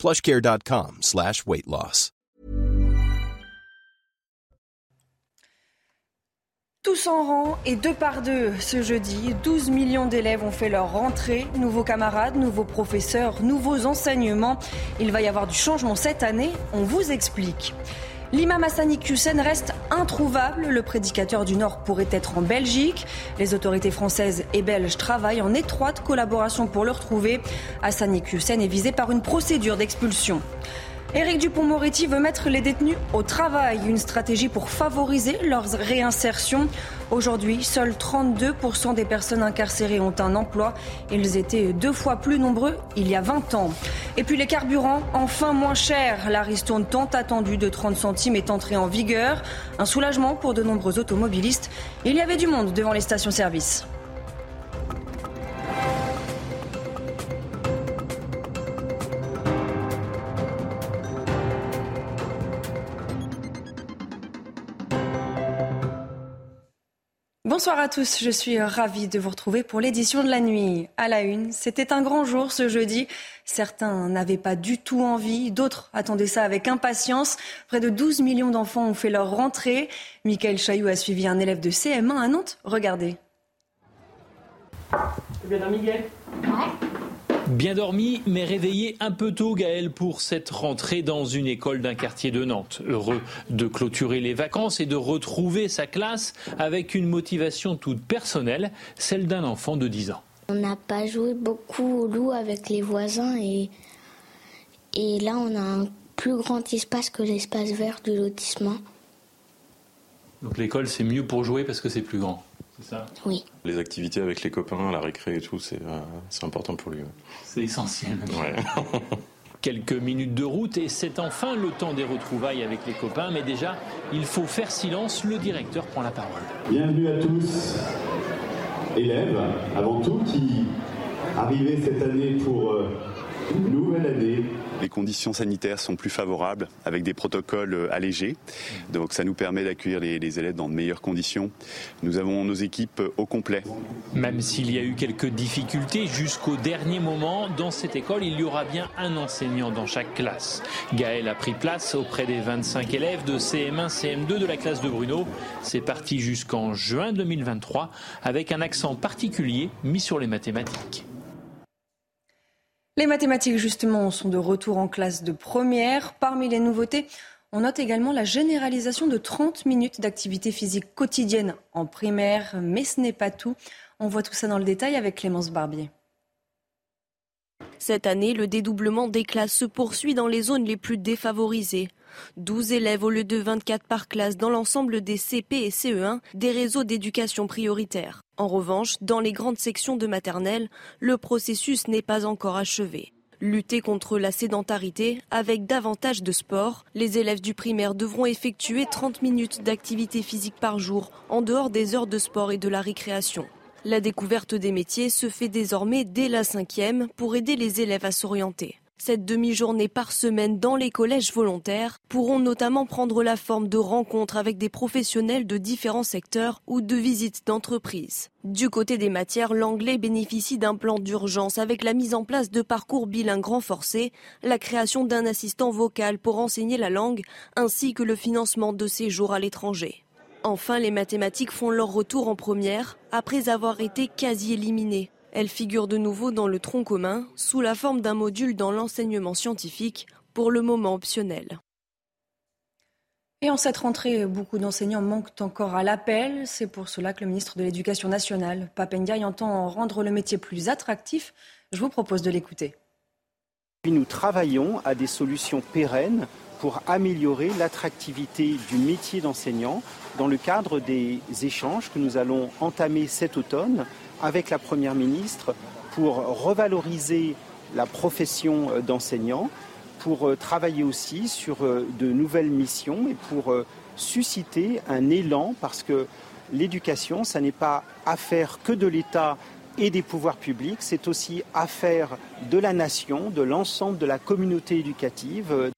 plushcare.com slash weight loss. Tous en rang et deux par deux ce jeudi, 12 millions d'élèves ont fait leur rentrée. Nouveaux camarades, nouveaux professeurs, nouveaux enseignements. Il va y avoir du changement cette année, on vous explique. L'imam Hassani Hussein reste introuvable. Le prédicateur du Nord pourrait être en Belgique. Les autorités françaises et belges travaillent en étroite collaboration pour le retrouver. Hassani Hussein est visé par une procédure d'expulsion. Éric Dupont-Moretti veut mettre les détenus au travail, une stratégie pour favoriser leur réinsertion. Aujourd'hui, seuls 32% des personnes incarcérées ont un emploi. Ils étaient deux fois plus nombreux il y a 20 ans. Et puis les carburants, enfin moins chers. La ristourne tant attendue de 30 centimes est entrée en vigueur. Un soulagement pour de nombreux automobilistes. Il y avait du monde devant les stations-service. Bonsoir à tous, je suis ravie de vous retrouver pour l'édition de la nuit. À la une, c'était un grand jour ce jeudi. Certains n'avaient pas du tout envie, d'autres attendaient ça avec impatience. Près de 12 millions d'enfants ont fait leur rentrée. Michael Chailloux a suivi un élève de CM1 à Nantes. Regardez. bien Miguel Bien dormi, mais réveillé un peu tôt, Gaël, pour cette rentrée dans une école d'un quartier de Nantes. Heureux de clôturer les vacances et de retrouver sa classe avec une motivation toute personnelle, celle d'un enfant de 10 ans. On n'a pas joué beaucoup au loup avec les voisins et, et là on a un plus grand espace que l'espace vert du lotissement. Donc l'école c'est mieux pour jouer parce que c'est plus grand oui. Les activités avec les copains, la récré et tout, c'est euh, important pour lui. C'est essentiel. Quelques minutes de route et c'est enfin le temps des retrouvailles avec les copains. Mais déjà, il faut faire silence. Le directeur prend la parole. Bienvenue à tous, élèves, avant tout, qui arrivez cette année pour euh, une nouvelle année les conditions sanitaires sont plus favorables avec des protocoles euh, allégés. Donc ça nous permet d'accueillir les, élèves dans de meilleures conditions. Nous avons nos équipes au complet. Même s'il y a eu quelques difficultés jusqu'au dernier moment, dans cette école, il y aura bien un enseignant dans chaque classe. Gaël a pris place auprès des 25 élèves de CM1, CM2 de la classe de Bruno. C'est parti jusqu'en juin 2023 avec un accent particulier mis sur les mathématiques. Les mathématiques, justement, sont de retour en classe de première. Parmi les nouveautés, on note également la généralisation de 30 minutes d'activité physique quotidienne en primaire, mais ce n'est pas tout. On voit tout ça dans le détail avec Clémence Barbier. Cette année, le dédoublement des classes se poursuit dans les zones les plus défavorisées. 12 élèves au lieu de 24 par classe dans l'ensemble des CP et CE1 des réseaux d'éducation prioritaire. En revanche, dans les grandes sections de maternelle, le processus n'est pas encore achevé. Lutter contre la sédentarité avec davantage de sport, les élèves du primaire devront effectuer 30 minutes d'activité physique par jour en dehors des heures de sport et de la récréation. La découverte des métiers se fait désormais dès la cinquième pour aider les élèves à s'orienter. Cette demi-journée par semaine dans les collèges volontaires pourront notamment prendre la forme de rencontres avec des professionnels de différents secteurs ou de visites d'entreprises. Du côté des matières, l'anglais bénéficie d'un plan d'urgence avec la mise en place de parcours bilingues renforcés, la création d'un assistant vocal pour enseigner la langue, ainsi que le financement de séjours à l'étranger. Enfin, les mathématiques font leur retour en première après avoir été quasi éliminées. Elles figurent de nouveau dans le tronc commun sous la forme d'un module dans l'enseignement scientifique, pour le moment optionnel. Et en cette rentrée, beaucoup d'enseignants manquent encore à l'appel. C'est pour cela que le ministre de l'Éducation nationale, Papendiaï, entend rendre le métier plus attractif. Je vous propose de l'écouter. Nous travaillons à des solutions pérennes pour améliorer l'attractivité du métier d'enseignant dans le cadre des échanges que nous allons entamer cet automne avec la Première ministre pour revaloriser la profession d'enseignant, pour travailler aussi sur de nouvelles missions et pour susciter un élan parce que l'éducation, ça n'est pas affaire que de l'État et des pouvoirs publics, c'est aussi affaire de la nation, de l'ensemble de la communauté éducative.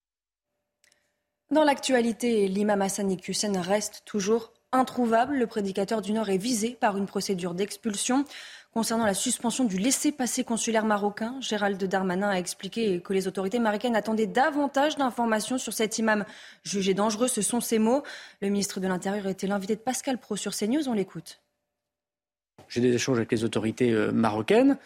Dans l'actualité, l'imam Hassan Hussein reste toujours introuvable. Le prédicateur du Nord est visé par une procédure d'expulsion. Concernant la suspension du laissez-passer consulaire marocain, Gérald Darmanin a expliqué que les autorités marocaines attendaient davantage d'informations sur cet imam jugé dangereux. Ce sont ses mots. Le ministre de l'Intérieur était l'invité de Pascal Pro sur CNews. On l'écoute. J'ai des échanges avec les autorités euh, marocaines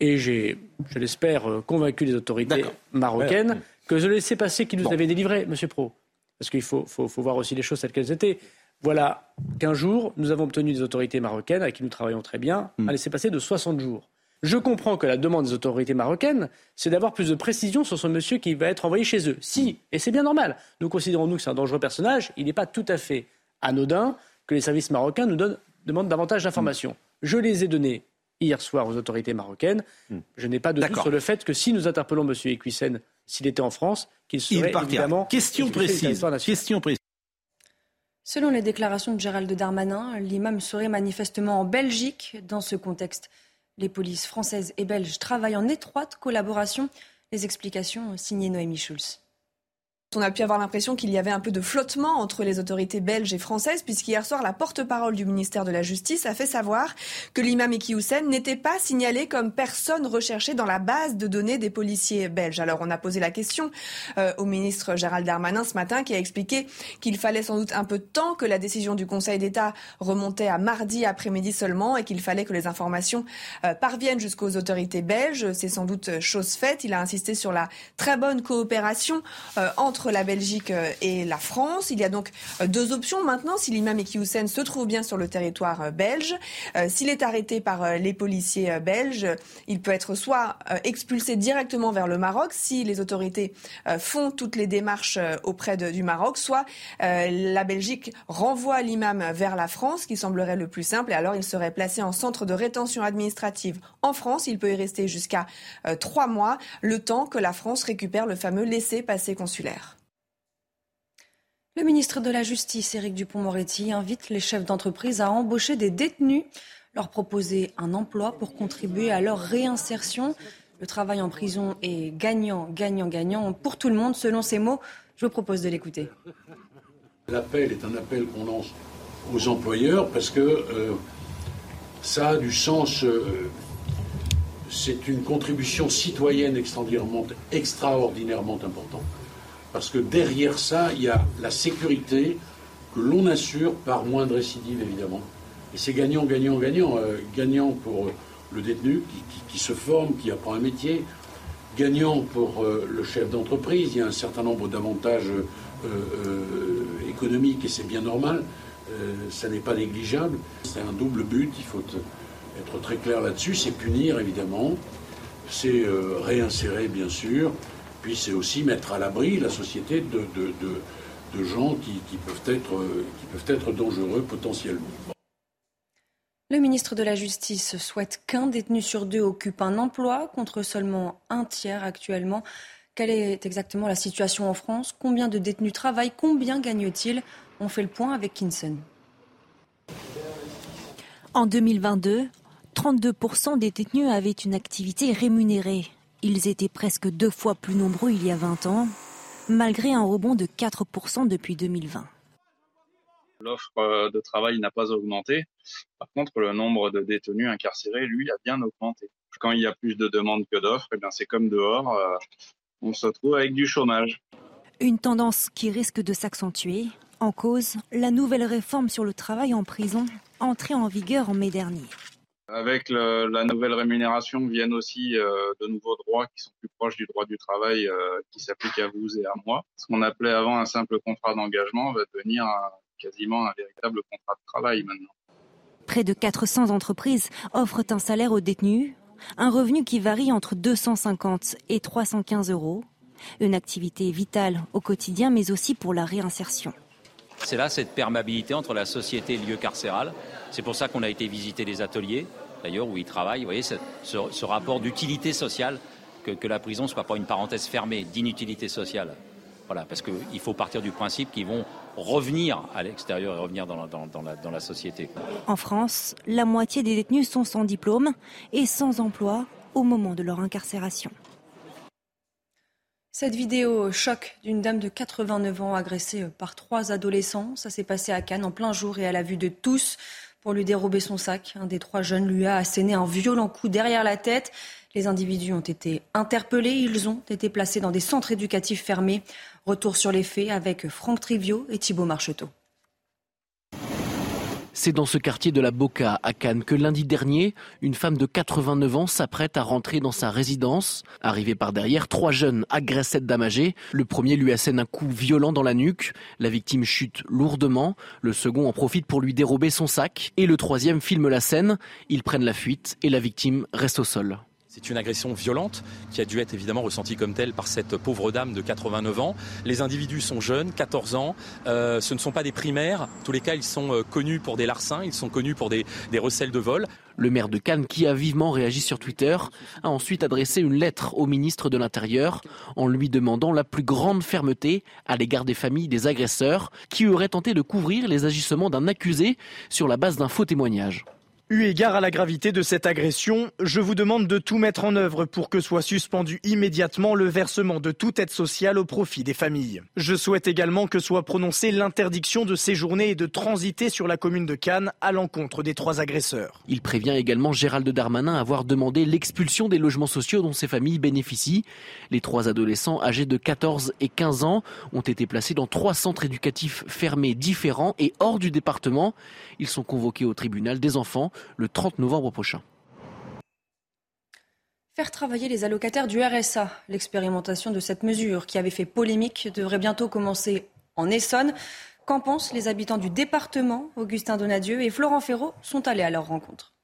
et j'ai, je l'espère, euh, convaincu les autorités marocaines que le laissez-passer qui nous avait délivré, Monsieur Pro, parce qu'il faut, faut, faut voir aussi les choses telles qu'elles étaient voilà qu'un jour, nous avons obtenu des autorités marocaines avec qui nous travaillons très bien un laisser-passer de 60 jours. Je comprends que la demande des autorités marocaines, c'est d'avoir plus de précision sur ce monsieur qui va être envoyé chez eux. Si, et c'est bien normal, nous considérons nous que c'est un dangereux personnage, il n'est pas tout à fait anodin que les services marocains nous demandent davantage d'informations. Je les ai données hier soir aux autorités marocaines. Mm. Je n'ai pas de doute sur le fait que si nous interpellons M. Equissen, s'il était en France, qu'il serait évidemment... Question précise. Question précise. Selon les déclarations de Gérald Darmanin, l'imam serait manifestement en Belgique. Dans ce contexte, les polices françaises et belges travaillent en étroite collaboration. Les explications signées Noémie Schulz. On a pu avoir l'impression qu'il y avait un peu de flottement entre les autorités belges et françaises, puisqu'hier soir, la porte-parole du ministère de la Justice a fait savoir que l'imam Eki n'était pas signalé comme personne recherchée dans la base de données des policiers belges. Alors, on a posé la question euh, au ministre Gérald Darmanin ce matin, qui a expliqué qu'il fallait sans doute un peu de temps, que la décision du Conseil d'État remontait à mardi après-midi seulement, et qu'il fallait que les informations euh, parviennent jusqu'aux autorités belges. C'est sans doute chose faite. Il a insisté sur la très bonne coopération euh, entre la Belgique euh, et la France. Il y a donc euh, deux options maintenant. Si l'imam Eki se trouve bien sur le territoire euh, belge, s'il est arrêté par les policiers belges, il peut être soit expulsé directement vers le Maroc si les autorités font toutes les démarches auprès du Maroc, soit la Belgique renvoie l'imam vers la France, qui semblerait le plus simple, et alors il serait placé en centre de rétention administrative en France. Il peut y rester jusqu'à trois mois, le temps que la France récupère le fameux laissez-passer consulaire. Le ministre de la Justice, Éric Dupont-Moretti, invite les chefs d'entreprise à embaucher des détenus, leur proposer un emploi pour contribuer à leur réinsertion. Le travail en prison est gagnant, gagnant, gagnant pour tout le monde, selon ses mots. Je vous propose de l'écouter. L'appel est un appel qu'on lance aux employeurs parce que euh, ça a du sens. Euh, c'est une contribution citoyenne extraordinairement importante. Parce que derrière ça, il y a la sécurité que l'on assure par moins de récidives, évidemment. Et c'est gagnant, gagnant, gagnant. Euh, gagnant pour euh, le détenu qui, se forme, qui apprend un métier. Gagnant pour euh, le chef d'entreprise. Il y a un certain nombre d'avantages économiques et c'est bien normal. ça n'est pas négligeable. C'est un double but. Il faut être très clair là-dessus. C'est punir, évidemment. C'est réinsérer, bien sûr. Puis c'est aussi mettre à l'abri la société de, de, gens qui, peuvent être, qui peuvent être dangereux potentiellement. Le ministre de la Justice souhaite qu'un détenu sur deux occupe un emploi contre seulement un tiers actuellement. Quelle est exactement la situation en France? Combien de détenus travaillent? Combien gagnent-ils? On fait le point avec Kinson. En 2022, 32% des détenus avaient une activité rémunérée. Ils étaient presque deux fois plus nombreux il y a 20 ans, malgré un rebond de 4% depuis 2020. L'offre euh, de travail n'a pas augmenté. Par contre, le nombre de détenus incarcérés, lui, a bien augmenté. Quand il y a plus de demandes que d'offres, eh c'est comme dehors, euh, on se retrouve avec du chômage. Une tendance qui risque de s'accentuer. En cause, la nouvelle réforme sur le travail en prison, entrée en vigueur en mai dernier. Avec la nouvelle rémunération viennent aussi euh, de nouveaux droits qui sont plus proches du droit du travail euh, qui s'applique à vous et à moi. Ce qu'on appelait avant un simple contrat d'engagement va devenir quasiment un véritable contrat de travail maintenant. Près de 400 entreprises offrent un salaire aux détenus, un revenu qui varie entre 250 et 315 euros. Une activité vitale au quotidien, mais aussi pour la réinsertion. C'est là cette perméabilité entre la société et le lieu carcéral. C'est pour ça qu'on a été visiter les ateliers, d'ailleurs, où ils travaillent. Vous voyez, ce, rapport d'utilité sociale que, la prison ne soit pas une parenthèse fermée d'inutilité sociale. Voilà, parce qu'il faut partir du principe qu'ils vont revenir à l'extérieur et revenir dans la, dans la société. En France, la moitié des détenus sont sans diplôme et sans emploi au moment de leur incarcération. Cette vidéo choc d'une dame de 89 ans agressée par trois adolescents, ça s'est passé à Cannes en plein jour et à la vue de tous. Pour lui dérober son sac, un des trois jeunes lui a asséné un violent coup derrière la tête. Les individus ont été interpellés, ils ont été placés dans des centres éducatifs fermés. Retour sur les faits avec Franck Trivio et Thibault Marcheteau. C'est dans ce quartier de la Boca, à Cannes, que lundi dernier, une femme de 89 ans s'apprête à rentrer dans sa résidence. Arrivée par derrière, trois jeunes agressent cette dame. Le premier lui assène un coup violent dans la nuque. La victime chute lourdement. Le second en profite pour lui dérober son sac. Et le troisième filme la scène. Ils prennent la fuite et la victime reste au sol. C'est une agression violente qui a dû être évidemment ressentie comme telle par cette pauvre dame de 89 ans. Les individus sont jeunes, 14 ans. Euh, ce ne sont pas des primaires. En tous les cas, ils sont euh, connus pour des larcins, ils sont connus pour des, des recels de vol. Le maire de Cannes, qui a vivement réagi sur Twitter, a ensuite adressé une lettre au ministre de l'Intérieur en lui demandant la plus grande fermeté à l'égard des familles des agresseurs qui auraient tenté de couvrir les agissements d'un accusé sur la base d'un faux témoignage. Eu égard à la gravité de cette agression, je vous demande de tout mettre en œuvre pour que soit suspendu immédiatement le versement de toute aide sociale au profit des familles. Je souhaite également que soit prononcée l'interdiction de séjourner et de transiter sur la commune de Cannes à l'encontre des trois agresseurs. Il prévient également Gérald Darmanin avoir demandé l'expulsion des logements sociaux dont ces familles bénéficient. Les trois adolescents âgés de 14 et 15 ans ont été placés dans trois centres éducatifs fermés différents et hors du département. Ils sont convoqués au tribunal des enfants le 30 novembre prochain. Faire travailler les allocataires du RSA. L'expérimentation de cette mesure qui avait fait polémique devrait bientôt commencer en Essonne. Qu'en pensent les habitants du département Augustin Donadieu et Florent Ferraud sont allés à leur rencontre.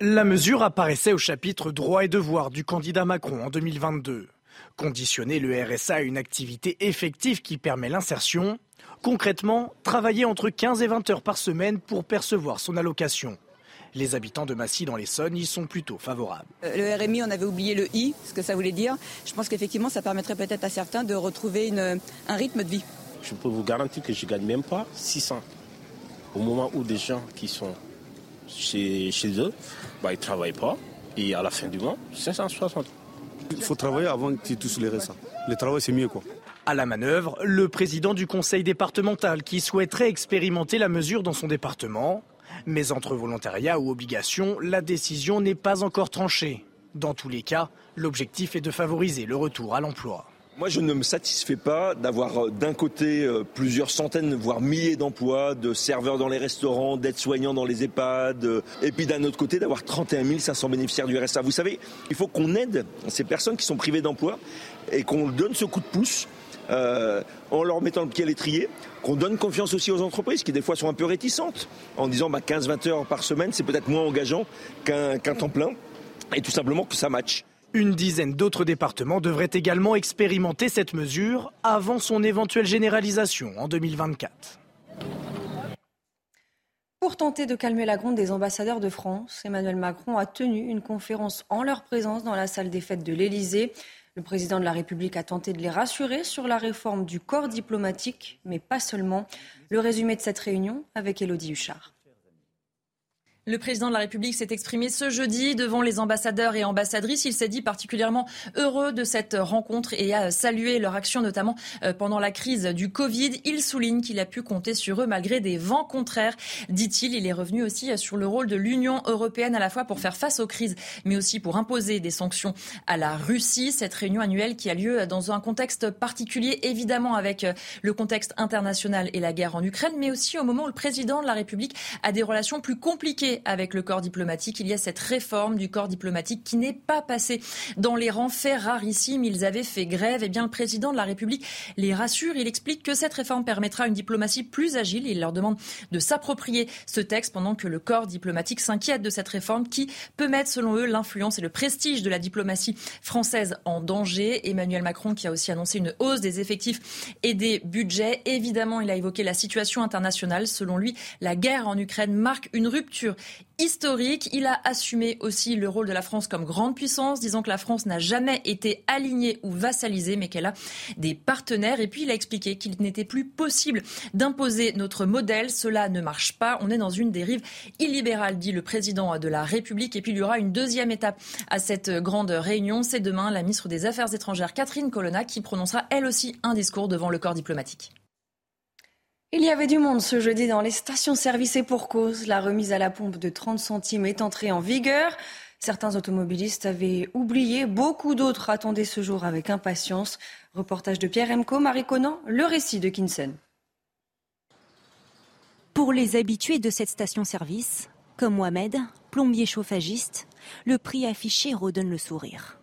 La mesure apparaissait au chapitre droits et devoirs du candidat Macron en 2022. Conditionner le RSA à une activité effective qui permet l'insertion, Concrètement, travailler entre 15 et 20 heures par semaine pour percevoir son allocation. Les habitants de Massy dans l'Essonne y sont plutôt favorables. Euh, le RMI, on avait oublié le I, ce que ça voulait dire. Je pense qu'effectivement, ça permettrait peut-être à certains de retrouver un rythme de vie. Je peux vous garantir que je ne gagne même pas 600. Au moment où des gens qui sont chez, eux, bah, ils ne travaillent pas. Et à la fin du mois, 560. Il faut travailler avant qu'ils touchent les RSA. Le travail, c'est mieux. quoi. À la manœuvre, le président du conseil départemental qui souhaiterait expérimenter la mesure dans son département. Mais entre volontariat ou obligation, la décision n'est pas encore tranchée. Dans tous les cas, l'objectif est de favoriser le retour à l'emploi. Moi, je ne me satisfais pas d'avoir euh, d'un côté euh, plusieurs centaines, voire milliers d'emplois, de serveurs dans les restaurants, d'aides-soignants dans les EHPAD, euh, et puis d'un autre côté d'avoir 31 500 bénéficiaires du RSA. Vous savez, il faut qu'on aide ces personnes qui sont privées d'emploi et qu'on donne ce coup de pouce euh, en leur mettant le pied à l'étrier, qu'on donne confiance aussi aux entreprises qui des fois sont un peu réticentes en disant bah, 15-20 heures par semaine c'est peut-être moins engageant qu'un temps plein et tout simplement que ça matche. Une dizaine d'autres départements devraient également expérimenter cette mesure avant son éventuelle généralisation en 2024. Pour tenter de calmer la gronde des ambassadeurs de France, Emmanuel Macron a tenu une conférence en leur présence dans la salle des fêtes de l'Élysée. Le président de la République a tenté de les rassurer sur la réforme du corps diplomatique, mais pas seulement. Le résumé de cette réunion avec Elodie Huchard. Le président de la République s'est exprimé ce jeudi devant les ambassadeurs et ambassadrices. Il s'est dit particulièrement heureux de cette rencontre et a salué leur action, notamment euh, pendant la crise du Covid. Il souligne qu'il a pu compter sur eux malgré des vents contraires. Dit-il, il est revenu aussi sur le rôle de l'Union européenne à la fois pour faire face aux crises, mais aussi pour imposer des sanctions à la Russie. Cette réunion annuelle qui a lieu dans un contexte particulier, évidemment avec euh, le contexte international et la guerre en Ukraine, mais aussi au moment où le président de la République a des relations plus compliquées avec le corps diplomatique. Il y a cette réforme du corps diplomatique qui n'est pas passée dans les rangs faits rarissimes. Ils avaient fait grève. Et eh bien, le président de la République les rassure. Il explique que cette réforme permettra une diplomatie plus agile. Il leur demande de s'approprier ce texte pendant que le corps diplomatique s'inquiète de cette réforme qui peut mettre, selon eux, l'influence et le prestige de la diplomatie française en danger. Emmanuel Macron qui a aussi annoncé une hausse des effectifs et des budgets. Évidemment, il a évoqué la situation internationale. Selon lui, la guerre en Ukraine marque une rupture historique. Il a assumé aussi le rôle de la France comme grande puissance, disant que la France n'a jamais été alignée ou vassalisée, mais qu'elle a des partenaires. Et puis il a expliqué qu'il n'était plus possible d'imposer notre modèle. Cela ne marche pas. On est dans une dérive illibérale, dit le président de la République. Et puis il y aura une deuxième étape à cette grande réunion. C'est demain la ministre des Affaires étrangères, Catherine Colonna, qui prononcera elle aussi un discours devant le corps diplomatique. Il y avait du monde ce jeudi dans les stations-service et pour cause. La remise à la pompe de 30 centimes est entrée en vigueur. Certains automobilistes avaient oublié, beaucoup d'autres attendaient ce jour avec impatience. Reportage de Pierre Emco, Marie Conan, le récit de Kinsen. Pour les habitués de cette station-service, comme Mohamed, plombier chauffagiste, le prix affiché redonne le sourire.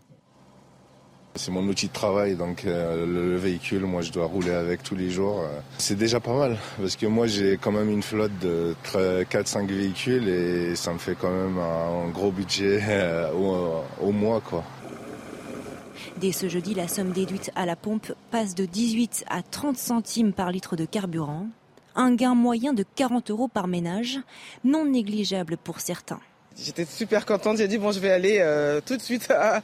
C'est mon outil de travail, donc euh, le, véhicule, moi je dois rouler avec tous les jours. Euh. C'est déjà pas mal, parce que moi j'ai quand même une flotte de 4-5 véhicules et ça me fait quand même un, gros budget euh, au, au, mois. Quoi. Dès ce jeudi, la somme déduite à la pompe passe de 18 à 30 centimes par litre de carburant. Un gain moyen de 40 euros par ménage, non négligeable pour certains. J'étais super contente. J'ai dit bon, je vais aller euh, tout de suite à,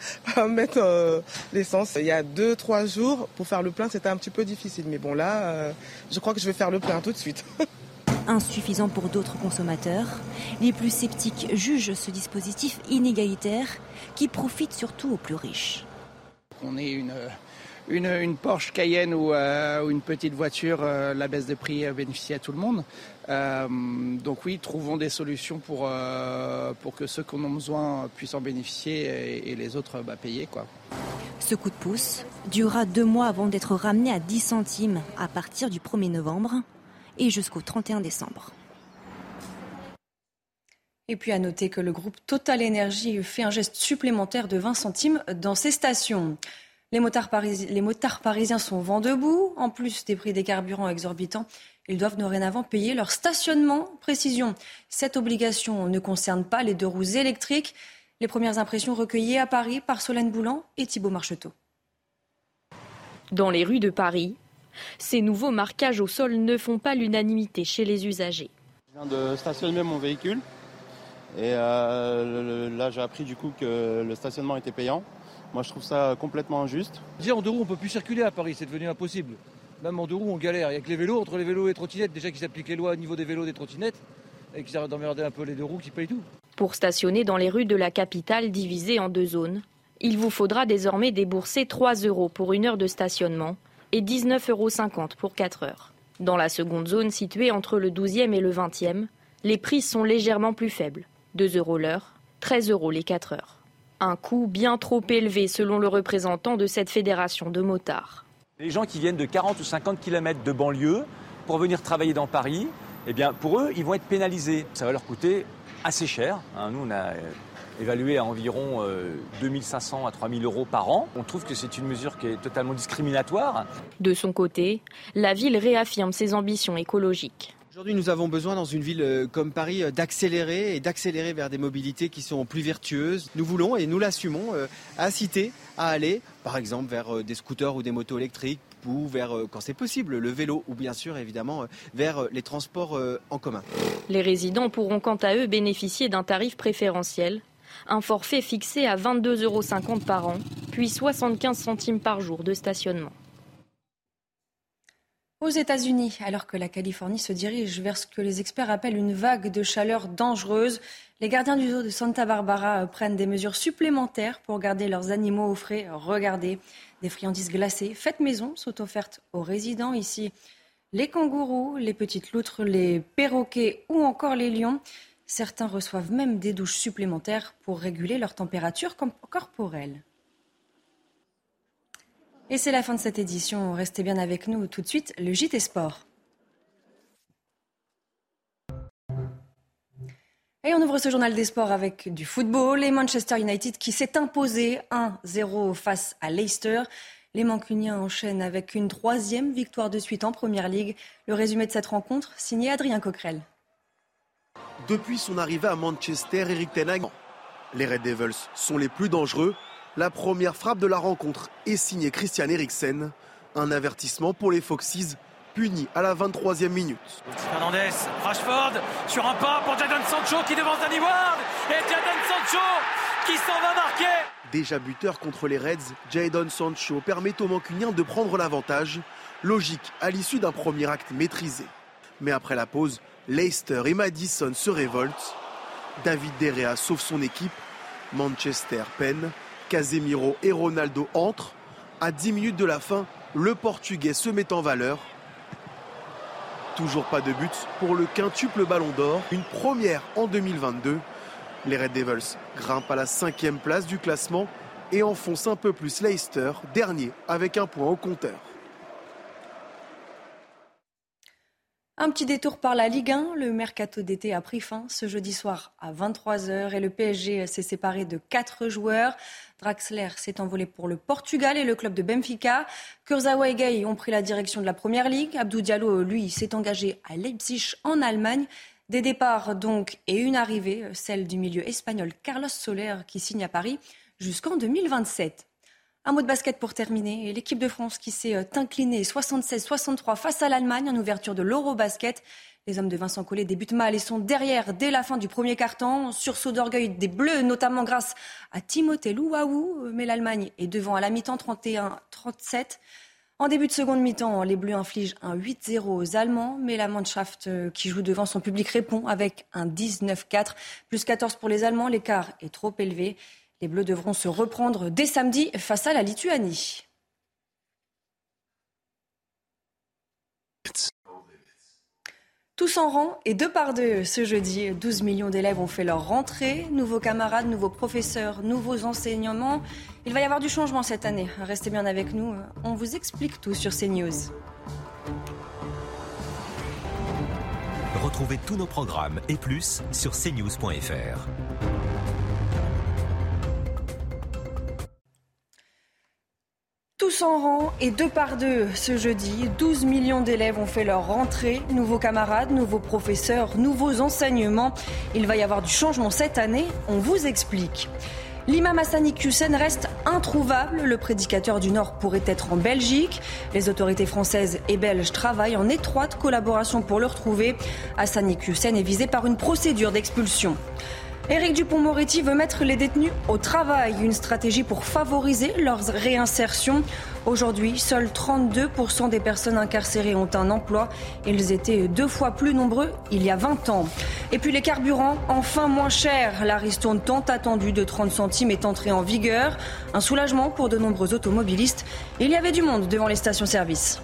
mettre euh, l'essence. Il y a deux, trois jours pour faire le plein, c'était un petit peu difficile. Mais bon là, euh, je crois que je vais faire le plein tout de suite. Insuffisant pour d'autres consommateurs, les plus sceptiques jugent ce dispositif inégalitaire qui profite surtout aux plus riches. On est une une, Porsche Cayenne ou, une petite voiture, la baisse de prix bénéficie à tout le monde. Euh, donc oui, trouvons des solutions pour, euh, pour que ceux qui en ont besoin puissent en bénéficier et, les autres bah, payer. Quoi. Ce coup de pouce durera deux mois avant d'être ramené à 10 centimes à partir du 1er novembre et jusqu'au 31 décembre. Et puis à noter que le groupe Total Energy fait un geste supplémentaire de 20 centimes dans ses stations. Les motards, les motards parisiens sont vent debout. En plus des prix des carburants exorbitants, ils doivent dorénavant payer leur stationnement. Précision, cette obligation ne concerne pas les deux roues électriques. Les premières impressions recueillies à Paris par Solène Boulan et Thibault Marcheteau. Dans les rues de Paris, ces nouveaux marquages au sol ne font pas l'unanimité chez les usagers. Je viens de stationner mon véhicule et euh, là j'ai appris du coup que le stationnement était payant. Moi je trouve ça complètement injuste. Dire en deux roues on peut plus circuler à Paris, c'est devenu impossible. Même en deux roues, on galère. Il n'y a que les vélos, entre les vélos et les trottinettes, déjà qu'ils appliquent les lois au niveau des vélos et des trottinettes, et qu'ils arrêtent d'emmerder un peu les deux roues qui payent tout. Pour stationner dans les rues de la capitale divisées en deux zones, il vous faudra désormais débourser 3 euros pour une heure de stationnement et 19,50 euros pour 4 heures. Dans la seconde zone située entre le 12e et le 20e, les prix sont légèrement plus faibles. 2 euros l'heure, 13 euros les 4 heures. Un coût bien trop élevé selon le représentant de cette fédération de motards. Les gens qui viennent de 40 ou 50 km de banlieue pour venir travailler dans Paris, eh bien, pour eux, ils vont être pénalisés. Ça va leur coûter assez cher. Hein. Nous, on a euh, évalué à environ 2500 euh, à 3000 euros par an. On trouve que c'est une mesure qui est totalement discriminatoire. De son côté, la ville réaffirme ses ambitions écologiques. Aujourd'hui, nous avons besoin dans une ville euh, comme Paris d'accélérer et d'accélérer vers des mobilités qui sont plus vertueuses. Nous voulons et nous l'assumons inciter à aller, par exemple, vers euh, des scooters ou des motos électriques ou vers, euh, quand c'est possible, le vélo ou bien sûr, évidemment, euh, vers les transports en commun. Les résidents pourront quant à eux bénéficier d'un tarif préférentiel, un forfait fixé à 22,50 euros par an, puis 75 centimes par jour de stationnement. Aux États-Unis, alors que la Californie se dirige vers ce que les experts appellent une vague de chaleur dangereuse, les gardiens du zoo de Santa Barbara prennent des mesures supplémentaires pour garder leurs animaux au frais. Regardez, des friandises glacées faites maison sont offertes aux résidents ici. Les kangourous, les petites loutres, les perroquets ou encore les lions. Certains reçoivent même des douches supplémentaires pour réguler leur température corporelle. Et c'est la fin de cette édition. Restez bien avec nous tout de suite, le JT Sport. Et on ouvre ce journal des sports avec du football et Manchester United qui s'est imposé 1-0 face à Leicester. Les Mancuniens enchaînent avec une troisième victoire de suite en Première Ligue. Le résumé de cette rencontre, signé Adrien Coquerel. Depuis son arrivée à Manchester, Eric Ten Hag, les Red Devils sont les plus dangereux la première frappe de la rencontre est signée Christian Eriksen. Un avertissement pour les Foxes puni à la 23e minute. Fernandez, Rashford sur un pas pour Jadon Sancho qui devance Danny Ward et Jadon Sancho qui s'en va marquer. Déjà buteur contre les Reds, Jadon Sancho permet aux Mancuniens de prendre l'avantage, logique à l'issue d'un premier acte maîtrisé. Mais après la pause, Leicester et Madison se révoltent. David Derrea sauve son équipe, Manchester peine, Casemiro et Ronaldo entrent. À 10 minutes de la fin, le Portugais se met en valeur. Toujours pas de but pour le quintuple ballon d'or, une première en 2022. Les Red Devils grimpent à la cinquième place du classement et enfoncent un peu plus Leicester, dernier avec un point au compteur. Un petit détour par la Ligue 1. Le mercato d'été a pris fin ce jeudi soir à 23h et le PSG s'est séparé de quatre joueurs. Draxler s'est envolé pour le Portugal et le club de Benfica. Kurzawa et Gay ont pris la direction de la Première Ligue. Abdou Diallo, lui, s'est engagé à Leipzig en Allemagne. Des départs donc et une arrivée, celle du milieu espagnol Carlos Soler qui signe à Paris jusqu'en 2027. Un mot de basket pour terminer. L'équipe de France qui s'est euh, inclinée 76-63 face à l'Allemagne en ouverture de l'Eurobasket. Les hommes de Vincent Collet débutent mal et sont derrière dès la fin du premier carton. Sursaut d'orgueil des Bleus, notamment grâce à Timothée Louaou. Mais l'Allemagne est devant à la mi-temps 31-37. En début de seconde mi-temps, les Bleus infligent un 8-0 aux Allemands, mais la Mannschaft euh, qui joue devant son public répond avec un 19-4, plus 14 pour les Allemands. L'écart est trop élevé. Les Bleus devront se reprendre dès samedi face à la Lituanie. Tous en rang et deux par deux ce jeudi. 12 millions d'élèves ont fait leur rentrée. Nouveaux camarades, nouveaux professeurs, nouveaux enseignements. Il va y avoir du changement cette année. Restez bien avec nous. On vous explique tout sur CNews. Retrouvez tous nos programmes et plus sur cnews.fr. Tous en rang et deux par deux ce jeudi. 12 millions d'élèves ont fait leur rentrée. Nouveaux camarades, nouveaux professeurs, nouveaux enseignements. Il va y avoir du changement cette année. On vous explique. L'imam Hassani Hussein reste introuvable. Le prédicateur du Nord pourrait être en Belgique. Les autorités françaises et belges travaillent en étroite collaboration pour le retrouver. Hassani Hussein est visé par une procédure d'expulsion. Éric Dupont-Moretti veut mettre les détenus au travail, une stratégie pour favoriser leur réinsertion. Aujourd'hui, seuls 32% des personnes incarcérées ont un emploi. Ils étaient deux fois plus nombreux il y a 20 ans. Et puis les carburants, enfin moins chers. La tant attendue de 30 centimes est entrée en vigueur. Un soulagement pour de nombreux automobilistes. Il y avait du monde devant les stations-service.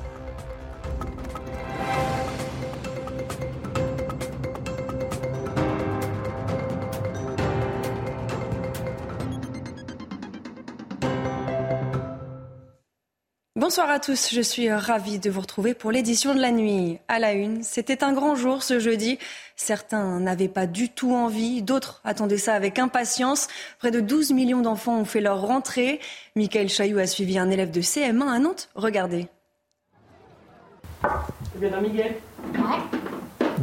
Bonsoir à tous, je suis ravie de vous retrouver pour l'édition de la nuit. À la une, c'était un grand jour ce jeudi. Certains n'avaient pas du tout envie, d'autres attendaient ça avec impatience. Près de 12 millions d'enfants ont fait leur rentrée. Michael Chailloux a suivi un élève de CM1 à Nantes. Regardez. Bien, Miguel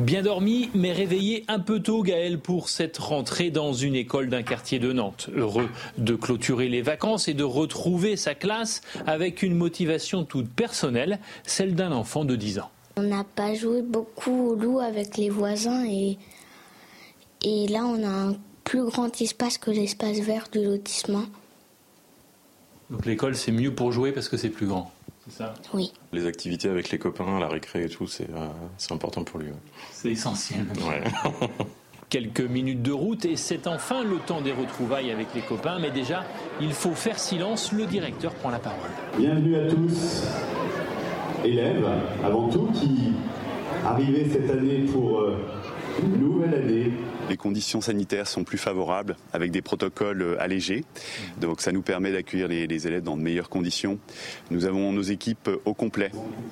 Bien dormi, mais réveillé un peu tôt, Gaël, pour cette rentrée dans une école d'un quartier de Nantes. Heureux de clôturer les vacances et de retrouver sa classe avec une motivation toute personnelle, celle d'un enfant de 10 ans. On n'a pas joué beaucoup au loup avec les voisins et, et là on a un plus grand espace que l'espace vert du lotissement. Donc l'école c'est mieux pour jouer parce que c'est plus grand. Oui. Les activités avec les copains, la récré et tout, c'est euh, important pour lui. C'est essentiel. Quelques minutes de route et c'est enfin le temps des retrouvailles avec les copains. Mais déjà, il faut faire silence. Le directeur prend la parole. Bienvenue à tous, élèves, avant tout, qui arrivez cette année pour euh, une nouvelle année les conditions sanitaires sont plus favorables avec des protocoles euh, allégés. Donc ça nous permet d'accueillir les, élèves dans de meilleures conditions. Nous avons nos équipes euh, au complet.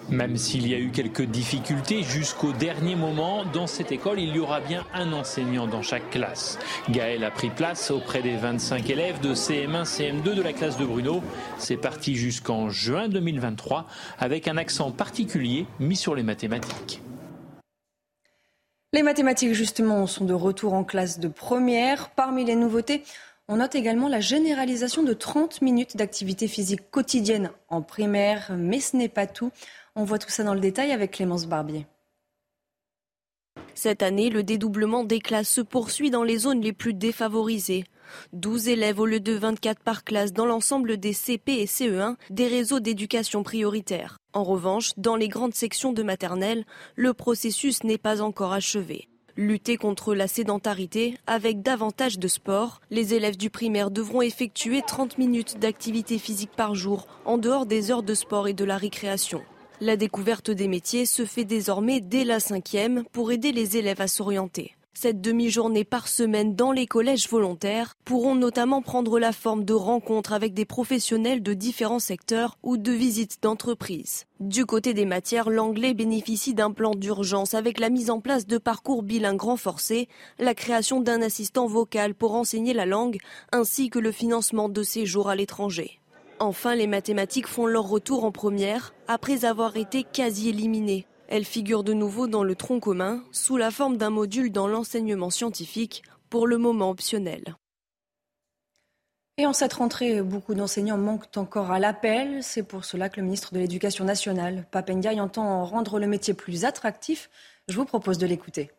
Même s'il y a eu quelques difficultés jusqu'au dernier moment, dans cette école, il y aura bien un enseignant dans chaque classe. Gaël a pris place auprès des 25 élèves de CM1, CM2 de la classe de Bruno. C'est parti jusqu'en juin 2023 avec un accent particulier mis sur les mathématiques. Les mathématiques, justement, sont de retour en classe de première. Parmi les nouveautés, On note également la généralisation de 30 minutes d'activité physique quotidienne en primaire, mais ce n'est pas tout. On voit tout ça dans le détail avec Clémence Barbier. Cette année, le dédoublement des classes se poursuit dans les zones les plus défavorisées. 12 élèves au lieu de 24 par classe dans l'ensemble des CP et CE1 des réseaux d'éducation prioritaire. En revanche, dans les grandes sections de maternelle, le processus n'est pas encore achevé. Lutter contre la sédentarité avec davantage de sport, les élèves du primaire devront effectuer 30 minutes d'activité physique par jour en dehors des heures de sport et de la récréation. La découverte des métiers se fait désormais dès la cinquième pour aider les élèves à s'orienter. Cette demi-journée par semaine dans les collèges volontaires pourront notamment prendre la forme de rencontres avec des professionnels de différents secteurs ou de visites d'entreprises. Du côté des matières, l'anglais bénéficie d'un plan d'urgence avec la mise en place de parcours bilingues renforcés, la création d'un assistant vocal pour enseigner la langue, ainsi que le financement de séjours à l'étranger. Enfin, les mathématiques font leur retour en première après avoir été quasi éliminées. Elles figurent de nouveau dans le tronc commun sous la forme d'un module dans l'enseignement scientifique, pour le moment optionnel. Et en cette rentrée, beaucoup d'enseignants manquent encore à l'appel. C'est pour cela que le ministre de l'Éducation nationale, Papendiaï, entend rendre le métier plus attractif. Je vous propose de l'écouter.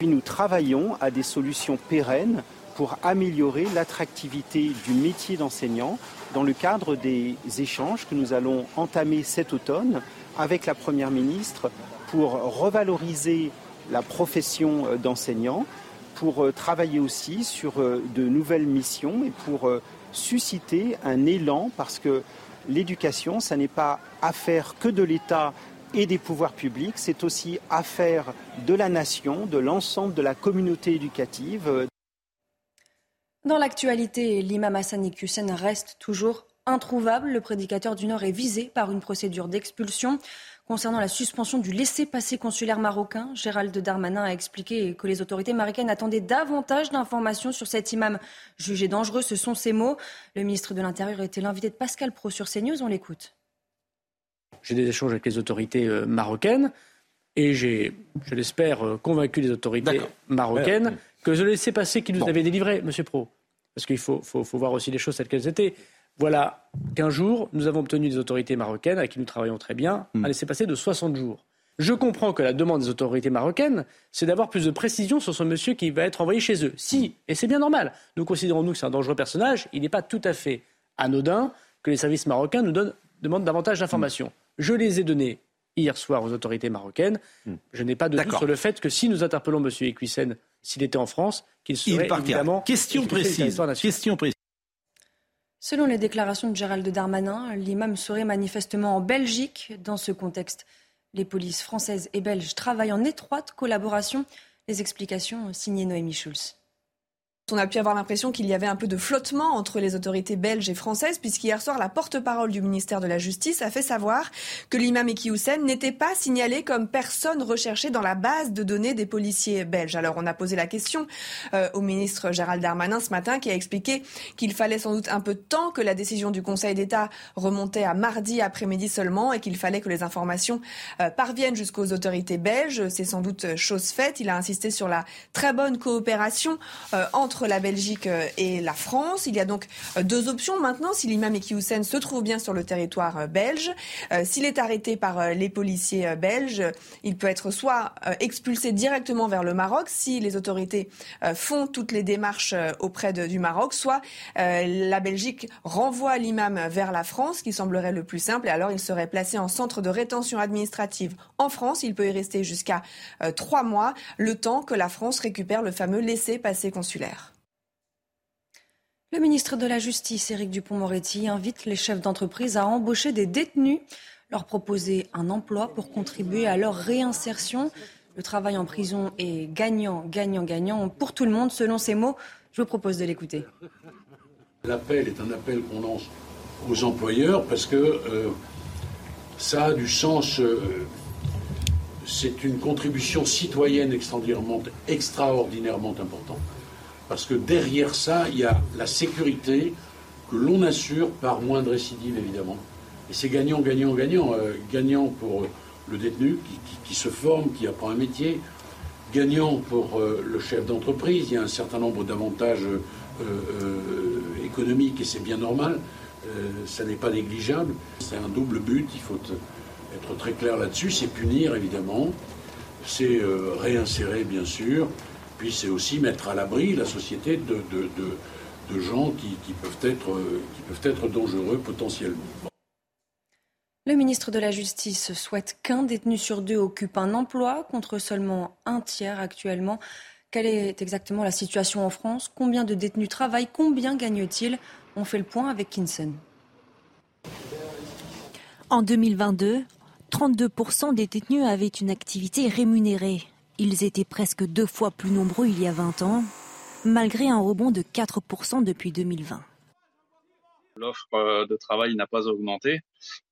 Nous travaillons à des solutions pérennes pour améliorer l'attractivité du métier d'enseignant dans le cadre des échanges que nous allons entamer cet automne avec la Première ministre pour revaloriser la profession euh, d'enseignant, pour euh, travailler aussi sur euh, de nouvelles missions et pour susciter un élan parce que l'éducation, ça n'est pas affaire que de l'État et des pouvoirs publics, c'est aussi affaire de la nation, de l'ensemble de la communauté éducative. Dans l'actualité, l'imam Hassan Iqiyoussen reste toujours introuvable. Le prédicateur du Nord est visé par une procédure d'expulsion. Concernant la suspension du laissez-passer consulaire marocain, Gérald Darmanin a expliqué que les autorités marocaines attendaient davantage d'informations sur cet imam jugé dangereux. Ce sont ses mots. Le ministre de l'Intérieur était l'invité de Pascal Pro sur CNews. On l'écoute. J'ai des échanges avec les autorités euh, marocaines et j'ai, je l'espère, euh, convaincu les autorités marocaines que je laissais passer qui nous avait délivré, Monsieur Pro parce qu'il faut, voir aussi les choses telles qu'elles étaient. Voilà qu'un jour, nous avons obtenu des autorités marocaines, avec qui nous travaillons très bien, un hmm. laisser-passer de 60 jours. Je comprends que la demande des autorités marocaines, c'est d'avoir plus de précision sur ce monsieur qui va être envoyé chez eux. Si, et c'est bien normal, nous considérons nous que c'est un dangereux personnage, il n'est pas tout à fait anodin que les services marocains nous demandent davantage d'informations. Hmm. Je les ai données hier soir aux autorités marocaines. Hmm. Je n'ai pas de doute sur le fait que si nous interpellons M. Equissen s'il était en France, qu'il serait évidemment... Question précise. Question précise. Selon les déclarations de Gérald Darmanin, l'imam serait manifestement en Belgique. Dans ce contexte, les polices françaises et belges travaillent en étroite collaboration. Les explications signées Noémie Schulz. On a pu avoir l'impression qu'il y avait un peu de flottement entre les autorités belges et françaises, puisqu'hier soir, la porte-parole du ministère de la Justice a fait savoir que l'imam Eki n'était pas signalé comme personne recherchée dans la base de données des policiers belges. Alors, on a posé la question euh, au ministre Gérald Darmanin ce matin, qui a expliqué qu'il fallait sans doute un peu de temps, que la décision du Conseil d'État remontait à mardi après-midi seulement, et qu'il fallait que les informations euh, parviennent jusqu'aux autorités belges. C'est sans doute chose faite. Il a insisté sur la très bonne coopération euh, entre la Belgique euh, et la France. Il y a donc euh, deux options maintenant. Si l'imam Eki se trouve bien sur le territoire euh, belge, s'il est arrêté par les policiers belges, il peut être soit expulsé directement vers le Maroc si les autorités font toutes les démarches auprès du Maroc, soit la Belgique renvoie l'imam vers la France, qui semblerait le plus simple, et alors il serait placé en centre de rétention administrative en France. Il peut y rester jusqu'à trois mois, le temps que la France récupère le fameux laissez-passer consulaire. Le ministre de la Justice, Éric Dupont-Moretti, invite les chefs d'entreprise à embaucher des détenus, leur proposer un emploi pour contribuer à leur réinsertion. Le travail en prison est gagnant, gagnant, gagnant pour tout le monde, selon ces mots. Je vous propose de l'écouter. L'appel est un appel qu'on lance aux employeurs parce que euh, ça a du sens. Euh, c'est une contribution citoyenne extraordinairement, extraordinairement importante. Parce que derrière ça, il y a la sécurité que l'on assure par moins de récidives, évidemment. Et c'est gagnant, gagnant, gagnant. Euh, gagnant pour le détenu qui, se forme, qui apprend un métier, gagnant pour le chef d'entreprise. Il y a un certain nombre d'avantages économiques et c'est bien normal. ça n'est pas négligeable. C'est un double but. Il faut être très clair là-dessus. C'est punir évidemment. C'est réinsérer bien sûr. Puis c'est aussi mettre à l'abri la société de, de, gens qui, peuvent être, qui peuvent être dangereux potentiellement. Le ministre de la Justice souhaite qu'un détenu sur deux occupe un emploi contre seulement un tiers actuellement. Quelle est exactement la situation en France? Combien de détenus travaillent? Combien gagnent-ils? On fait le point avec Kinson. En 2022, 32% des détenus avaient une activité rémunérée. Ils étaient presque deux fois plus nombreux il y a 20 ans, malgré un rebond de 4% depuis 2020. L'offre euh, de travail n'a pas augmenté.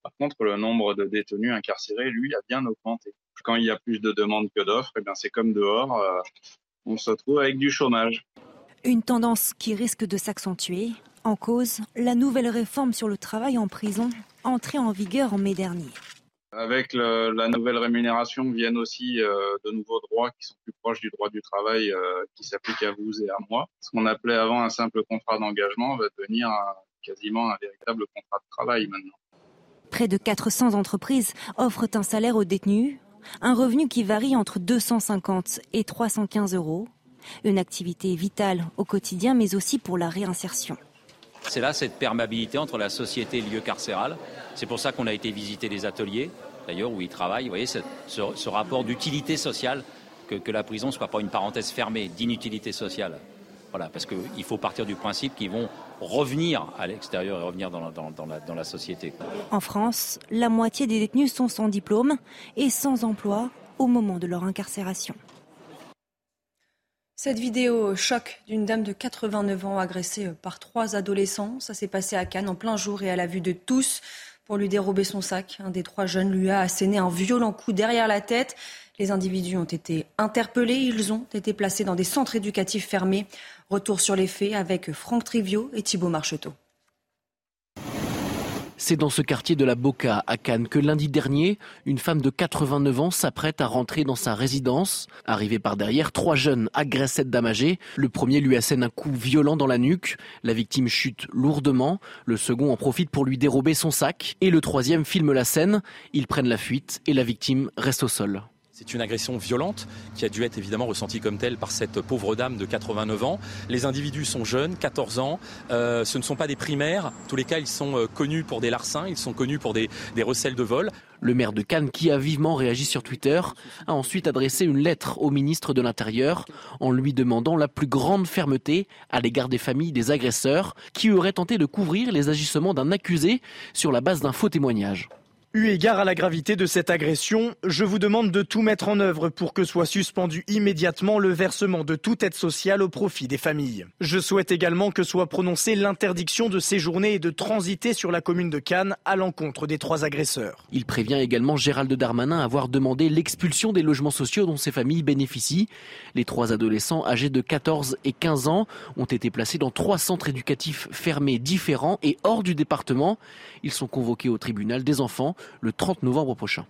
Par contre, le nombre de détenus incarcérés, lui, a bien augmenté. Quand il y a plus de demandes que d'offres, eh c'est comme dehors, euh, on se retrouve avec du chômage. Une tendance qui risque de s'accentuer. En cause, la nouvelle réforme sur le travail en prison, entrée en vigueur en mai dernier. Avec la nouvelle rémunération viennent aussi euh, de nouveaux droits qui sont plus proches du droit du travail euh, qui s'applique à vous et à moi. Ce qu'on appelait avant un simple contrat d'engagement va devenir quasiment un véritable contrat de travail maintenant. Près de 400 entreprises offrent un salaire aux détenus, un revenu qui varie entre 250 et 315 euros, une activité vitale au quotidien mais aussi pour la réinsertion. C'est là cette perméabilité entre la société et le lieu carcéral. C'est pour ça qu'on a été visiter des ateliers, d'ailleurs, où ils travaillent. Vous voyez, ce, rapport d'utilité sociale, que, la prison ne soit pas une parenthèse fermée d'inutilité sociale. Voilà, parce qu'il faut partir du principe qu'ils vont revenir à l'extérieur et revenir dans dans la société. En France, la moitié des détenus sont sans diplôme et sans emploi au moment de leur incarcération. Cette vidéo choc d'une dame de 89 ans agressée par trois adolescents. Ça s'est passé à Cannes en plein jour et à la vue de tous. Pour lui dérober son sac, un des trois jeunes lui a asséné un violent coup derrière la tête. Les individus ont été interpellés. Ils ont été placés dans des centres éducatifs fermés. Retour sur les faits avec Franck Trivio et Thibault Marcheteau. C'est dans ce quartier de la Boca, à Cannes, que lundi dernier, une femme de 89 ans s'apprête à rentrer dans sa résidence. Arrivée par derrière, trois jeunes agressent cette dame. Le premier lui assène un coup violent dans la nuque. La victime chute lourdement. Le second en profite pour lui dérober son sac. Et le troisième filme la scène. Ils prennent la fuite et la victime reste au sol. C'est une agression violente qui a dû être évidemment ressentie comme telle par cette pauvre dame de 89 ans. Les individus sont jeunes, 14 ans. Euh, ce ne sont pas des primaires. En tous les cas, ils sont euh, connus pour des larcins, ils sont connus pour des, des recels de vol. Le maire de Cannes, qui a vivement réagi sur Twitter, a ensuite adressé une lettre au ministre de l'Intérieur en lui demandant la plus grande fermeté à l'égard des familles des agresseurs qui auraient tenté de couvrir les agissements d'un accusé sur la base d'un faux témoignage. Eu égard à la gravité de cette agression, je vous demande de tout mettre en œuvre pour que soit suspendu immédiatement le versement de toute aide sociale au profit des familles. Je souhaite également que soit prononcée l'interdiction de séjourner et de transiter sur la commune de Cannes à l'encontre des trois agresseurs. Il prévient également Gérald Darmanin avoir demandé l'expulsion des logements sociaux dont ces familles bénéficient. Les trois adolescents âgés de 14 et 15 ans ont été placés dans trois centres éducatifs fermés différents et hors du département. Ils sont convoqués au tribunal des enfants le 30 novembre prochain.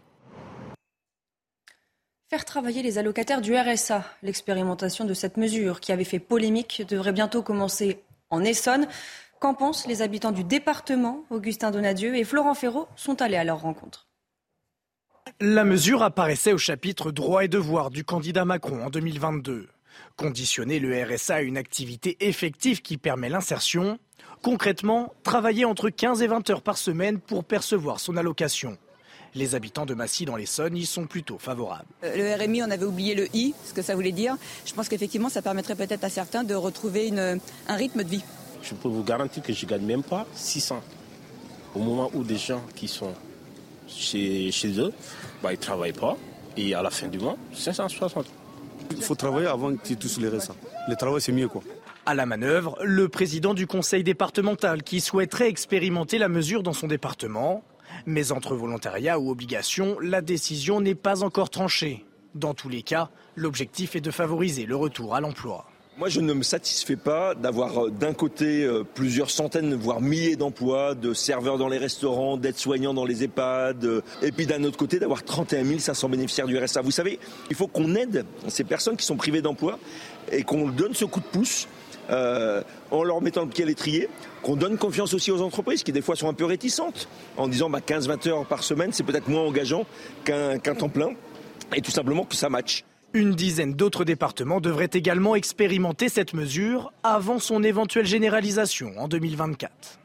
Faire travailler les allocataires du RSA. L'expérimentation de cette mesure qui avait fait polémique devrait bientôt commencer en Essonne. Qu'en pensent les habitants du département Augustin Donadieu et Florent Ferraud sont allés à leur rencontre. La mesure apparaissait au chapitre droits et devoirs du candidat Macron en 2022. Conditionner le RSA à une activité effective qui permet l'insertion, Concrètement, travailler entre 15 et 20 heures par semaine pour percevoir son allocation. Les habitants de Massy dans l'Essonne y sont plutôt favorables. Euh, le RMI, on avait oublié le I, ce que ça voulait dire. Je pense qu'effectivement, ça permettrait peut-être à certains de retrouver un rythme de vie. Je peux vous garantir que je ne gagne même pas 600. Au moment où des gens qui sont chez, eux, bah, ils ne travaillent pas. Et à la fin du mois, 560. Il faut travailler avant que tu touches les RSA. Le travail, c'est mieux. quoi. À la manœuvre, le président du conseil départemental qui souhaiterait expérimenter la mesure dans son département. Mais entre volontariat ou obligation, la décision n'est pas encore tranchée. Dans tous les cas, l'objectif est de favoriser le retour à l'emploi. Moi, je ne me satisfais pas d'avoir euh, d'un côté euh, plusieurs centaines, voire milliers d'emplois, de serveurs dans les restaurants, d'aides-soignants dans les EHPAD, euh, et puis d'un autre côté d'avoir 31 500 bénéficiaires du RSA. Vous savez, il faut qu'on aide ces personnes qui sont privées d'emploi et qu'on donne ce coup de pouce en leur mettant le pied à l'étrier, qu'on donne confiance aussi aux entreprises qui des fois sont un peu réticentes en disant bah, 15-20 heures par semaine, c'est peut-être moins engageant qu'un temps plein, et tout simplement que ça matche. Une dizaine d'autres départements devraient également expérimenter cette mesure avant son éventuelle généralisation en 2024.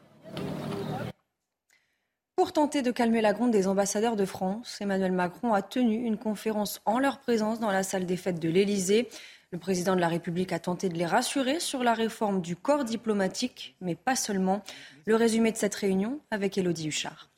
Pour tenter de calmer la gronde des ambassadeurs de France, Emmanuel Macron a tenu une conférence en leur présence dans la salle des fêtes de l'Élysée. Le président de la République a tenté de les rassurer sur la réforme du corps diplomatique, mais pas seulement. Le résumé de cette réunion avec Elodie Huchard.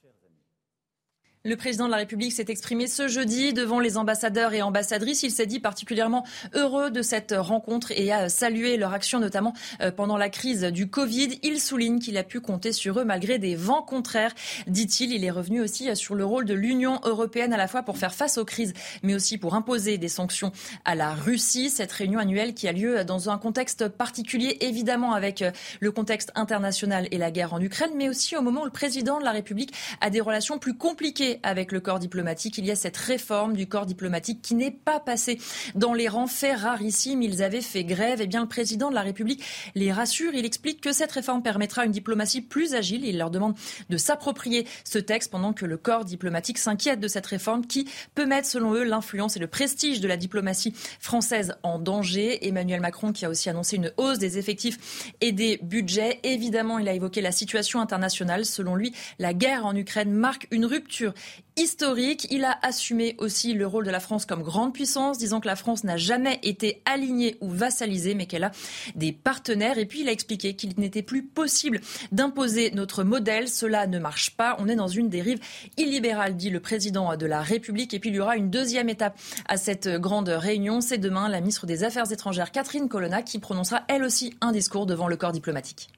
Le président de la République s'est exprimé ce jeudi devant les ambassadeurs et ambassadrices. Il s'est dit particulièrement heureux de cette rencontre et a salué leur action, notamment euh, pendant la crise du Covid. Il souligne qu'il a pu compter sur eux malgré des vents contraires. Dit-il, il est revenu aussi sur le rôle de l'Union européenne à la fois pour faire face aux crises, mais aussi pour imposer des sanctions à la Russie. Cette réunion annuelle qui a lieu dans un contexte particulier, évidemment avec euh, le contexte international et la guerre en Ukraine, mais aussi au moment où le président de la République a des relations plus compliquées avec le corps diplomatique. Il y a cette réforme du corps diplomatique qui n'est pas passée dans les rangs faits rarissimes. Ils avaient fait grève. Et eh bien, le président de la République les rassure. Il explique que cette réforme permettra une diplomatie plus agile. Il leur demande de s'approprier ce texte pendant que le corps diplomatique s'inquiète de cette réforme qui peut mettre, selon eux, l'influence et le prestige de la diplomatie française en danger. Emmanuel Macron qui a aussi annoncé une hausse des effectifs et des budgets. Évidemment, il a évoqué la situation internationale. Selon lui, la guerre en Ukraine marque une rupture historique. Il a assumé aussi le rôle de la France comme grande puissance, disant que la France n'a jamais été alignée ou vassalisée, mais qu'elle a des partenaires. Et puis il a expliqué qu'il n'était plus possible d'imposer notre modèle. Cela ne marche pas. On est dans une dérive illibérale, dit le président de la République. Et puis il y aura une deuxième étape à cette grande réunion. C'est demain la ministre des Affaires étrangères, Catherine Colonna, qui prononcera elle aussi un discours devant le corps diplomatique.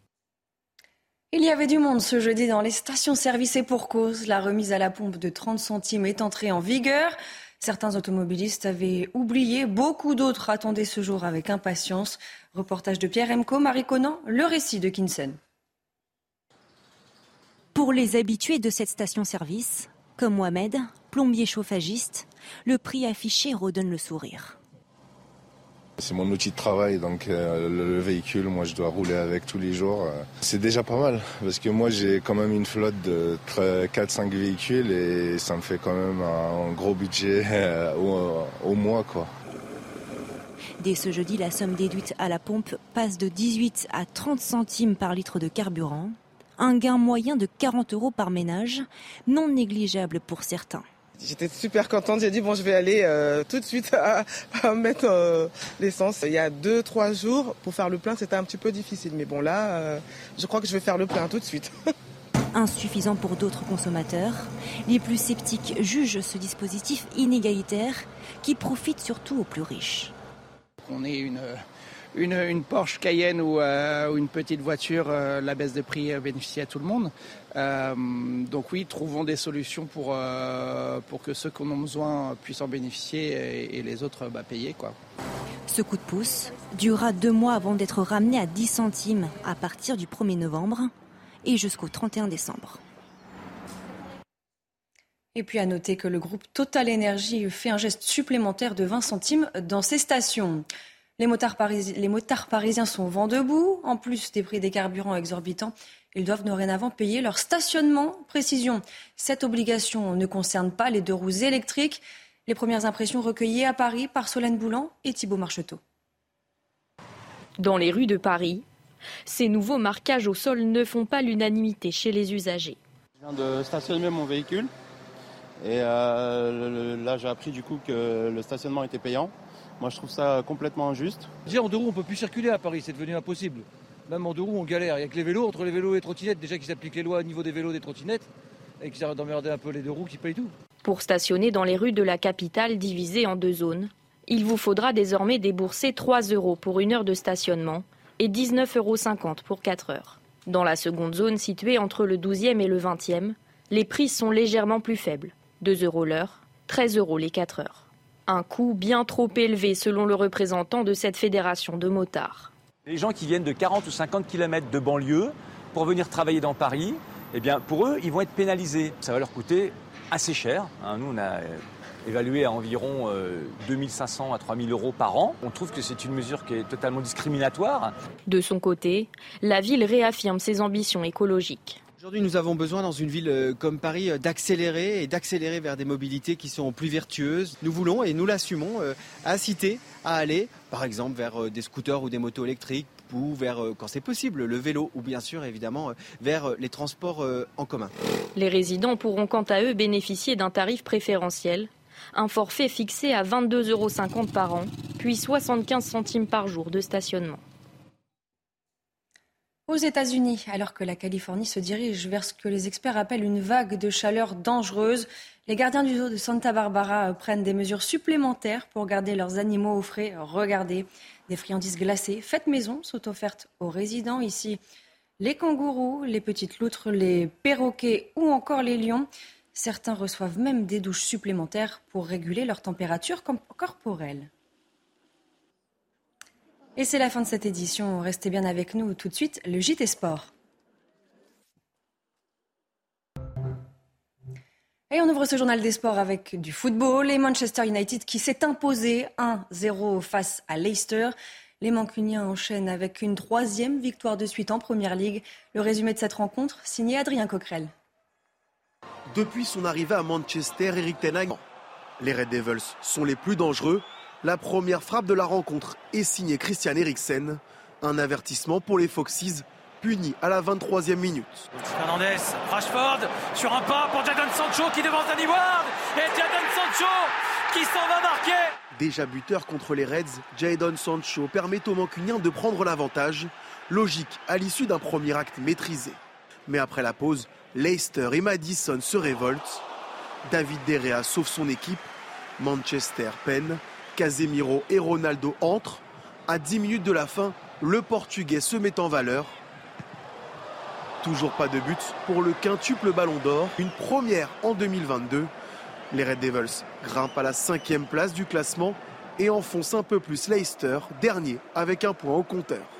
Il y avait du monde ce jeudi dans les stations-service et pour cause. La remise à la pompe de 30 centimes est entrée en vigueur. Certains automobilistes avaient oublié, beaucoup d'autres attendaient ce jour avec impatience. Reportage de Pierre Emco, Marie Conan, le récit de Kinsen. Pour les habitués de cette station-service, comme Mohamed, plombier chauffagiste, le prix affiché redonne le sourire. C'est mon outil de travail, donc euh, le, véhicule, moi je dois rouler avec tous les jours. Euh, c'est déjà pas mal, parce que moi j'ai quand même une flotte de 4-5 véhicules et ça me fait quand même un, gros budget euh, au, au, mois. quoi. Dès ce jeudi, la somme déduite à la pompe passe de 18 à 30 centimes par litre de carburant. Un gain moyen de 40 euros par ménage, non négligeable pour certains. J'étais super contente. J'ai dit bon, je vais aller euh, tout de suite à, mettre euh, l'essence. Il y a deux, trois jours pour faire le plein, c'était un petit peu difficile. Mais bon là, euh, je crois que je vais faire le plein tout de suite. Insuffisant pour d'autres consommateurs, les plus sceptiques jugent ce dispositif inégalitaire qui profite surtout aux plus riches. On est une une, Porsche Cayenne ou, euh, une petite voiture, euh, la baisse de prix euh, bénéficie à tout le monde. donc oui, trouvons des solutions pour, pour que ceux qui en ont besoin puissent en bénéficier et, les autres bah, payer. Quoi. Ce coup de pouce durera deux mois avant d'être ramené à 10 centimes à partir du 1er novembre et jusqu'au 31 décembre. Et puis à noter que le groupe Total Energy fait un geste supplémentaire de 20 centimes dans ses stations. Les motards, parisiens sont vent debout. En plus des prix des carburants exorbitants, ils doivent dorénavant payer leur stationnement. Précision, cette obligation ne concerne pas les deux roues électriques. Les premières impressions recueillies à Paris par Solène Boulan et Thibault Marcheteau. Dans les rues de Paris, ces nouveaux marquages au sol ne font pas l'unanimité chez les usagers. Je viens de stationner mon véhicule et euh, là j'ai appris du coup que le stationnement était payant. Moi, je trouve ça complètement injuste. Déjà, en deux roues, on peut plus circuler à Paris, c'est devenu impossible. Même en deux roues, on galère. Il n'y a que les vélos, entre les vélos et les trottinettes, déjà qu'ils appliquent les lois au niveau des vélos et des trottinettes, et qu'ils arrêtent d'emmerder un peu les deux roues qui payent tout. Pour stationner dans les rues de la capitale divisées en deux zones, il vous faudra désormais débourser 3 euros pour une heure de stationnement et 19,50 euros pour 4 heures. Dans la seconde zone située entre le 12e et le 20e, les prix sont légèrement plus faibles. 2 euros l'heure, 13 euros les 4 heures. Un coût bien trop élevé selon le représentant de cette fédération de motards. Les gens qui viennent de 40 ou 50 km de banlieue pour venir travailler dans Paris, eh bien pour eux, ils vont être pénalisés. Ça va leur coûter assez cher. Hein. Nous, on a évalué à environ 2500 euh, à 3000 euros par an. On trouve que c'est une mesure qui est totalement discriminatoire. De son côté, la ville réaffirme ses ambitions écologiques. Aujourd'hui, nous avons besoin dans une ville euh, comme Paris euh, d'accélérer et d'accélérer vers des mobilités qui sont plus vertueuses. Nous voulons et nous l'assumons inciter à aller, par exemple, vers des scooters ou des motos électriques ou vers, quand c'est possible, le vélo ou bien sûr, évidemment, vers les transports en commun. Les résidents pourront quant à eux bénéficier d'un tarif préférentiel un forfait fixé à 22,50 euros par an, puis 75 centimes par jour de stationnement. Aux États-Unis, alors que la Californie se dirige vers ce que les experts appellent une vague de chaleur dangereuse, les gardiens du zoo de Santa Barbara prennent des mesures supplémentaires pour garder leurs animaux au frais. Regardez, des friandises glacées faites maison sont offertes aux résidents ici. Les kangourous, les petites loutres, les perroquets ou encore les lions Certains reçoivent même des douches supplémentaires pour réguler leur température corporelle. Et c'est la fin de cette édition. Restez bien avec nous tout de suite, le JT Sport. Et on ouvre ce journal des sports avec du football et Manchester United qui s'est imposé 1-0 face à Leicester. Les Mancuniens enchaînent avec une troisième victoire de suite en Première Ligue. Le résumé de cette rencontre, signé Adrien Coquerel. Depuis son arrivée à Manchester, Eric Ten Hag, les Red Devils sont les plus dangereux. La première frappe de la rencontre est signée Christian Eriksen. Un avertissement pour les Foxes, puni à la 23e minute. Fernandez, Rashford sur un pas pour Jadon Sancho qui devance Danny Ward. Et Jadon Sancho qui s'en va marquer. Déjà buteur contre les Reds, Jadon Sancho permet aux Mancuniens de prendre l'avantage. Logique à l'issue d'un premier acte maîtrisé. Mais après la pause, Leicester et Madison se révoltent. David Derrea sauve son équipe. Manchester peine. Casemiro et Ronaldo entrent. À 10 minutes de la fin, le Portugais se met en valeur. Toujours pas de but pour le quintuple ballon d'or, une première en 2022. Les Red Devils grimpent à la cinquième place du classement et enfoncent un peu plus Leicester, dernier avec un point au compteur.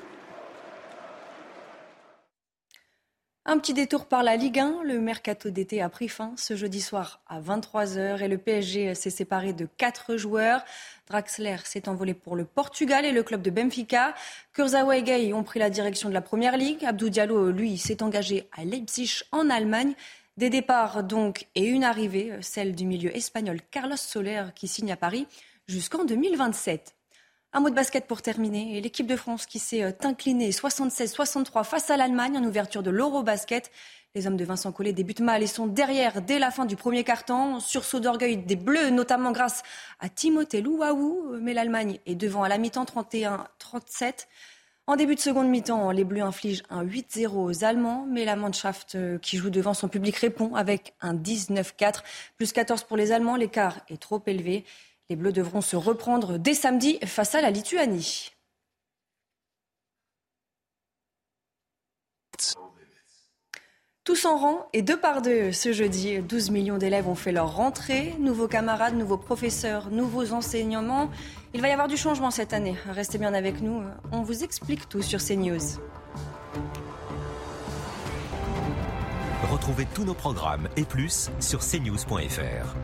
Un petit détour par la Ligue 1. Le mercato d'été a pris fin ce jeudi soir à 23h et le PSG s'est séparé de quatre joueurs. Draxler s'est envolé pour le Portugal et le club de Benfica. Kurzawa et Gay ont pris la direction de la Première Ligue. Abdou Diallo, lui, s'est engagé à Leipzig en Allemagne. Des départs donc et une arrivée, celle du milieu espagnol Carlos Soler qui signe à Paris jusqu'en 2027. Un mot de basket pour terminer. L'équipe de France qui s'est euh, inclinée 76-63 face à l'Allemagne en ouverture de l'Eurobasket. Les hommes de Vincent Collet débutent mal et sont derrière dès la fin du premier quart-temps. Sursaut d'orgueil des Bleus, notamment grâce à Timothée Louaou. Mais l'Allemagne est devant à la mi-temps 31-37. En début de seconde mi-temps, les Bleus infligent un 8-0 aux Allemands, mais la Mannschaft euh, qui joue devant son public répond avec un 19-4, plus 14 pour les Allemands. L'écart est trop élevé. Les Bleus devront se reprendre dès samedi face à la Lituanie. Tous en rang et deux par deux ce jeudi. 12 millions d'élèves ont fait leur rentrée. Nouveaux camarades, nouveaux professeurs, nouveaux enseignements. Il va y avoir du changement cette année. Restez bien avec nous. On vous explique tout sur CNews. Retrouvez tous nos programmes et plus sur cnews.fr.